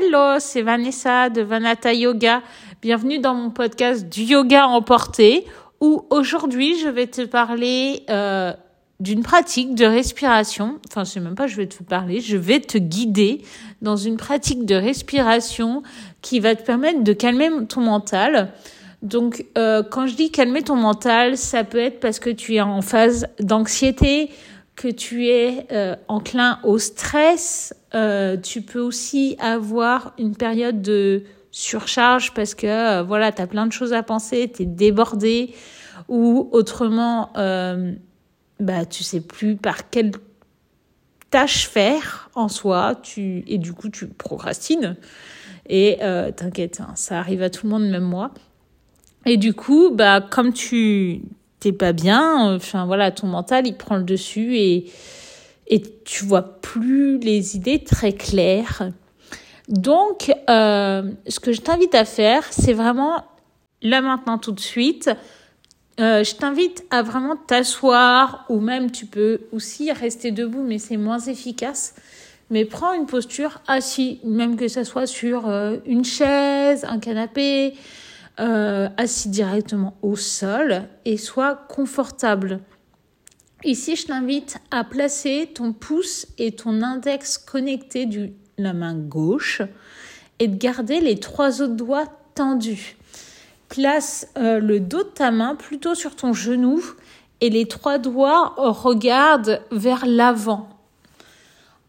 Hello, c'est Vanessa de Vanata Yoga. Bienvenue dans mon podcast du yoga emporté où aujourd'hui je vais te parler euh, d'une pratique de respiration. Enfin, c'est même pas je vais te parler, je vais te guider dans une pratique de respiration qui va te permettre de calmer ton mental. Donc, euh, quand je dis calmer ton mental, ça peut être parce que tu es en phase d'anxiété, que tu es euh, enclin au stress. Euh, tu peux aussi avoir une période de surcharge parce que euh, voilà, tu as plein de choses à penser, tu es débordé ou autrement euh, bah tu sais plus par quelle tâche faire en soi, tu et du coup tu procrastines. Et euh, t'inquiète, hein, ça arrive à tout le monde, même moi. Et du coup, bah comme tu t'es pas bien, enfin voilà, ton mental il prend le dessus et et tu vois plus les idées très claires. Donc, euh, ce que je t'invite à faire, c'est vraiment là maintenant tout de suite. Euh, je t'invite à vraiment t'asseoir ou même tu peux aussi rester debout, mais c'est moins efficace. Mais prends une posture assis, même que ça soit sur euh, une chaise, un canapé, assis directement au sol et sois confortable. Ici, je t'invite à placer ton pouce et ton index connectés de la main gauche et de garder les trois autres doigts tendus. Place euh, le dos de ta main plutôt sur ton genou et les trois doigts regardent vers l'avant.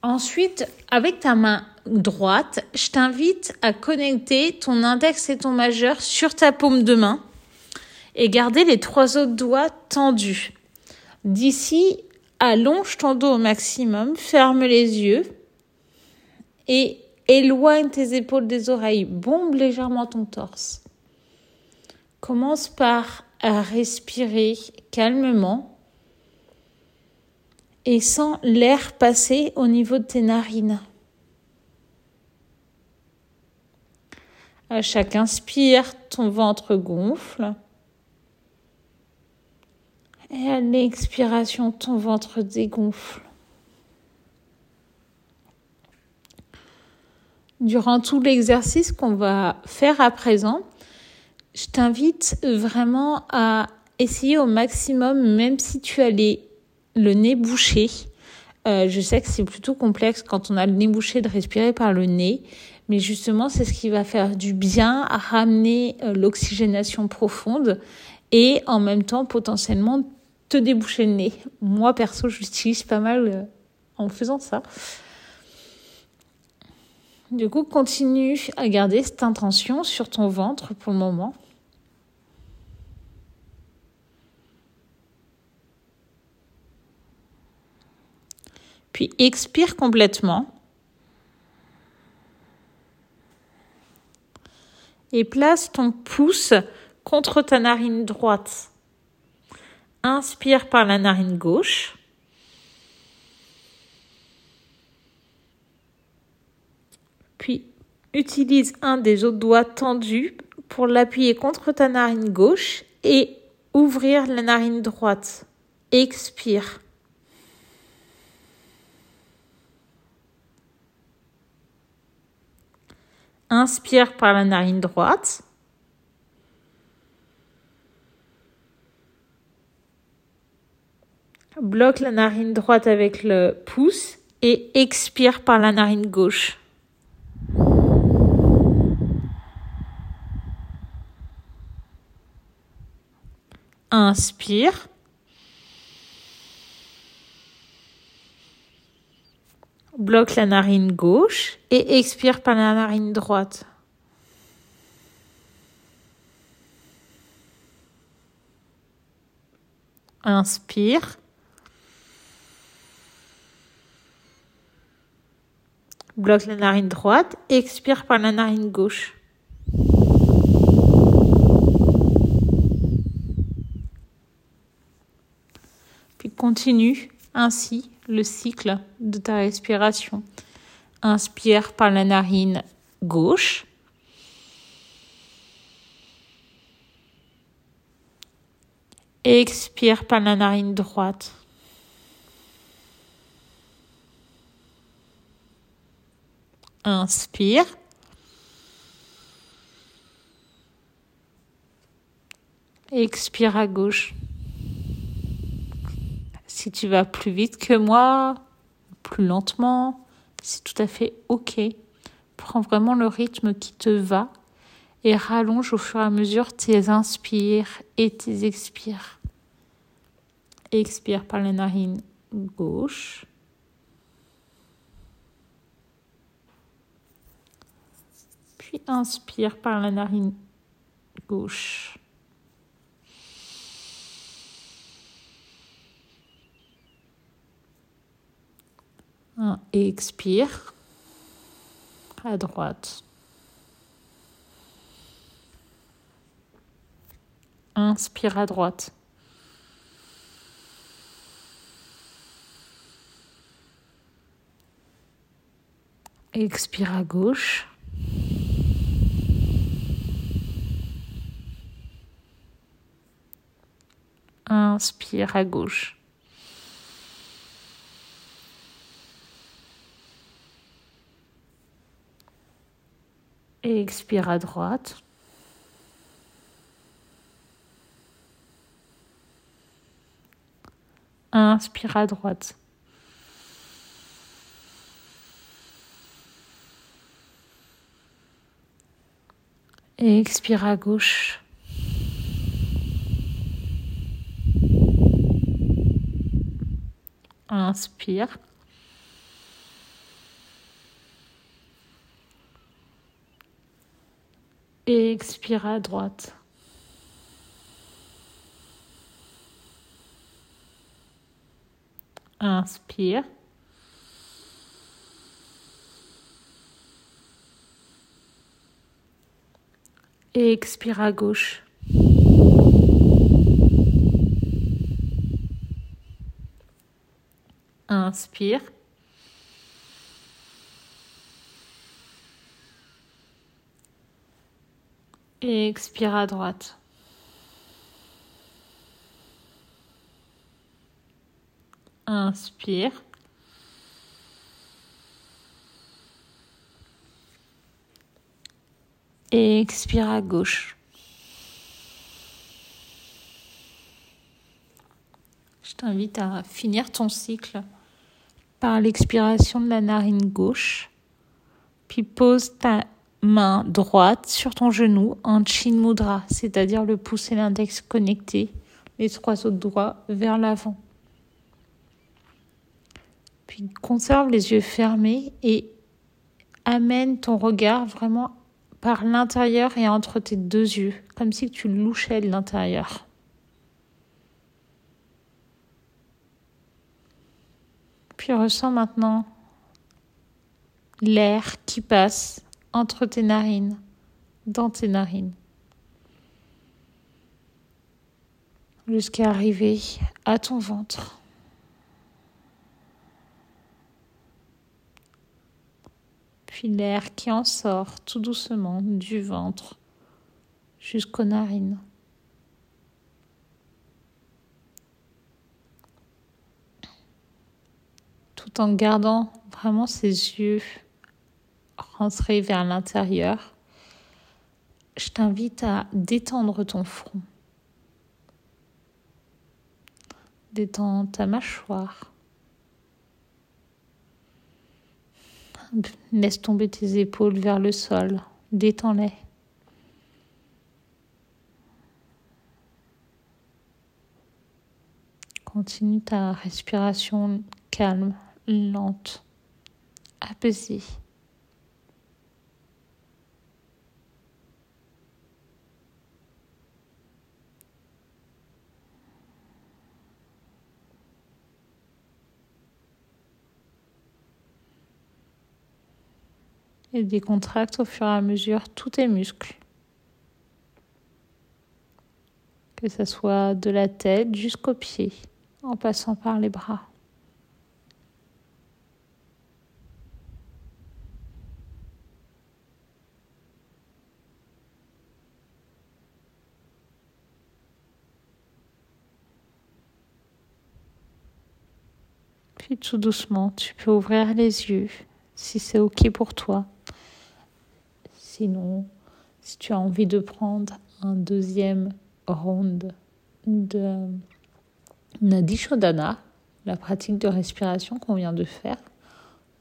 Ensuite, avec ta main droite, je t'invite à connecter ton index et ton majeur sur ta paume de main et garder les trois autres doigts tendus. D'ici, allonge ton dos au maximum, ferme les yeux et éloigne tes épaules des oreilles, bombe légèrement ton torse. Commence par respirer calmement et sens l'air passer au niveau de tes narines. À chaque inspire, ton ventre gonfle. Et à l'expiration, ton ventre dégonfle. Durant tout l'exercice qu'on va faire à présent, je t'invite vraiment à essayer au maximum, même si tu as les, le nez bouché. Euh, je sais que c'est plutôt complexe quand on a le nez bouché de respirer par le nez, mais justement, c'est ce qui va faire du bien à ramener euh, l'oxygénation profonde et en même temps potentiellement te déboucher le nez. Moi, perso, j'utilise pas mal euh, en faisant ça. Du coup, continue à garder cette intention sur ton ventre pour le moment. Puis expire complètement. et place ton pouce contre ta narine droite. Inspire par la narine gauche. Puis utilise un des autres doigts tendus pour l'appuyer contre ta narine gauche et ouvrir la narine droite. Expire. Inspire par la narine droite. Bloque la narine droite avec le pouce et expire par la narine gauche. Inspire. bloque la narine gauche et expire par la narine droite. Inspire. Bloque la narine droite, expire par la narine gauche. Puis continue ainsi le cycle de ta respiration. Inspire par la narine gauche. Expire par la narine droite. Inspire. Expire à gauche. Si tu vas plus vite que moi, plus lentement, c'est tout à fait OK. Prends vraiment le rythme qui te va et rallonge au fur et à mesure tes inspires et tes expires. Expire par les narines gauche. Inspire par la narine gauche. Expire à droite. Inspire à droite. Expire à gauche. Inspire à gauche. Et expire à droite. Inspire à droite. Et expire à gauche. Inspire. Et expire à droite. Inspire. Et expire à gauche. Inspire. Et expire à droite. Inspire. Et expire à gauche. Je t'invite à finir ton cycle par l'expiration de la narine gauche. Puis pose ta main droite sur ton genou en chin mudra, c'est-à-dire le pouce et l'index connectés, les trois autres doigts vers l'avant. Puis conserve les yeux fermés et amène ton regard vraiment par l'intérieur et entre tes deux yeux, comme si tu louchais de l'intérieur. Puis ressens maintenant l'air qui passe entre tes narines, dans tes narines, jusqu'à arriver à ton ventre. puis l'air qui en sort tout doucement du ventre jusqu'aux narines. En gardant vraiment ses yeux rentrés vers l'intérieur, je t'invite à détendre ton front. Détends ta mâchoire. Laisse tomber tes épaules vers le sol. Détends-les. Continue ta respiration calme, lente, apaisée. et décontracte au fur et à mesure tous tes muscles. Que ce soit de la tête jusqu'aux pieds, en passant par les bras. Tout doucement, tu peux ouvrir les yeux si c'est OK pour toi. Sinon, si tu as envie de prendre un deuxième ronde de Nadi Shodhana, la pratique de respiration qu'on vient de faire,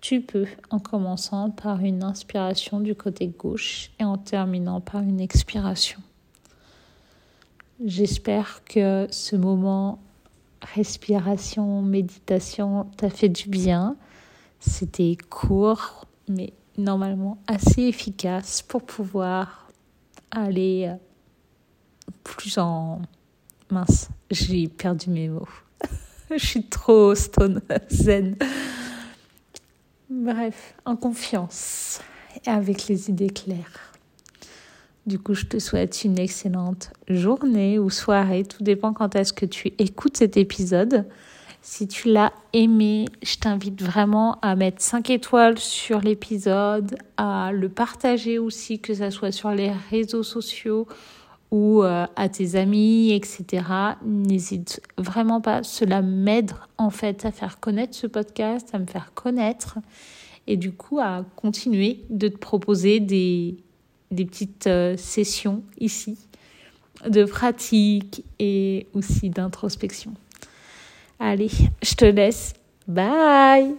tu peux en commençant par une inspiration du côté gauche et en terminant par une expiration. J'espère que ce moment respiration, méditation t'a fait du bien. C'était court, mais normalement assez efficace pour pouvoir aller plus en... Mince, j'ai perdu mes mots. Je suis trop stone zen. Bref, en confiance et avec les idées claires. Du coup, je te souhaite une excellente journée ou soirée, tout dépend quand est-ce que tu écoutes cet épisode. Si tu l'as aimé, je t'invite vraiment à mettre 5 étoiles sur l'épisode, à le partager aussi, que ce soit sur les réseaux sociaux ou euh, à tes amis, etc. N'hésite vraiment pas. Cela m'aide en fait à faire connaître ce podcast, à me faire connaître et du coup à continuer de te proposer des, des petites euh, sessions ici de pratique et aussi d'introspection. Allez, je te laisse. Bye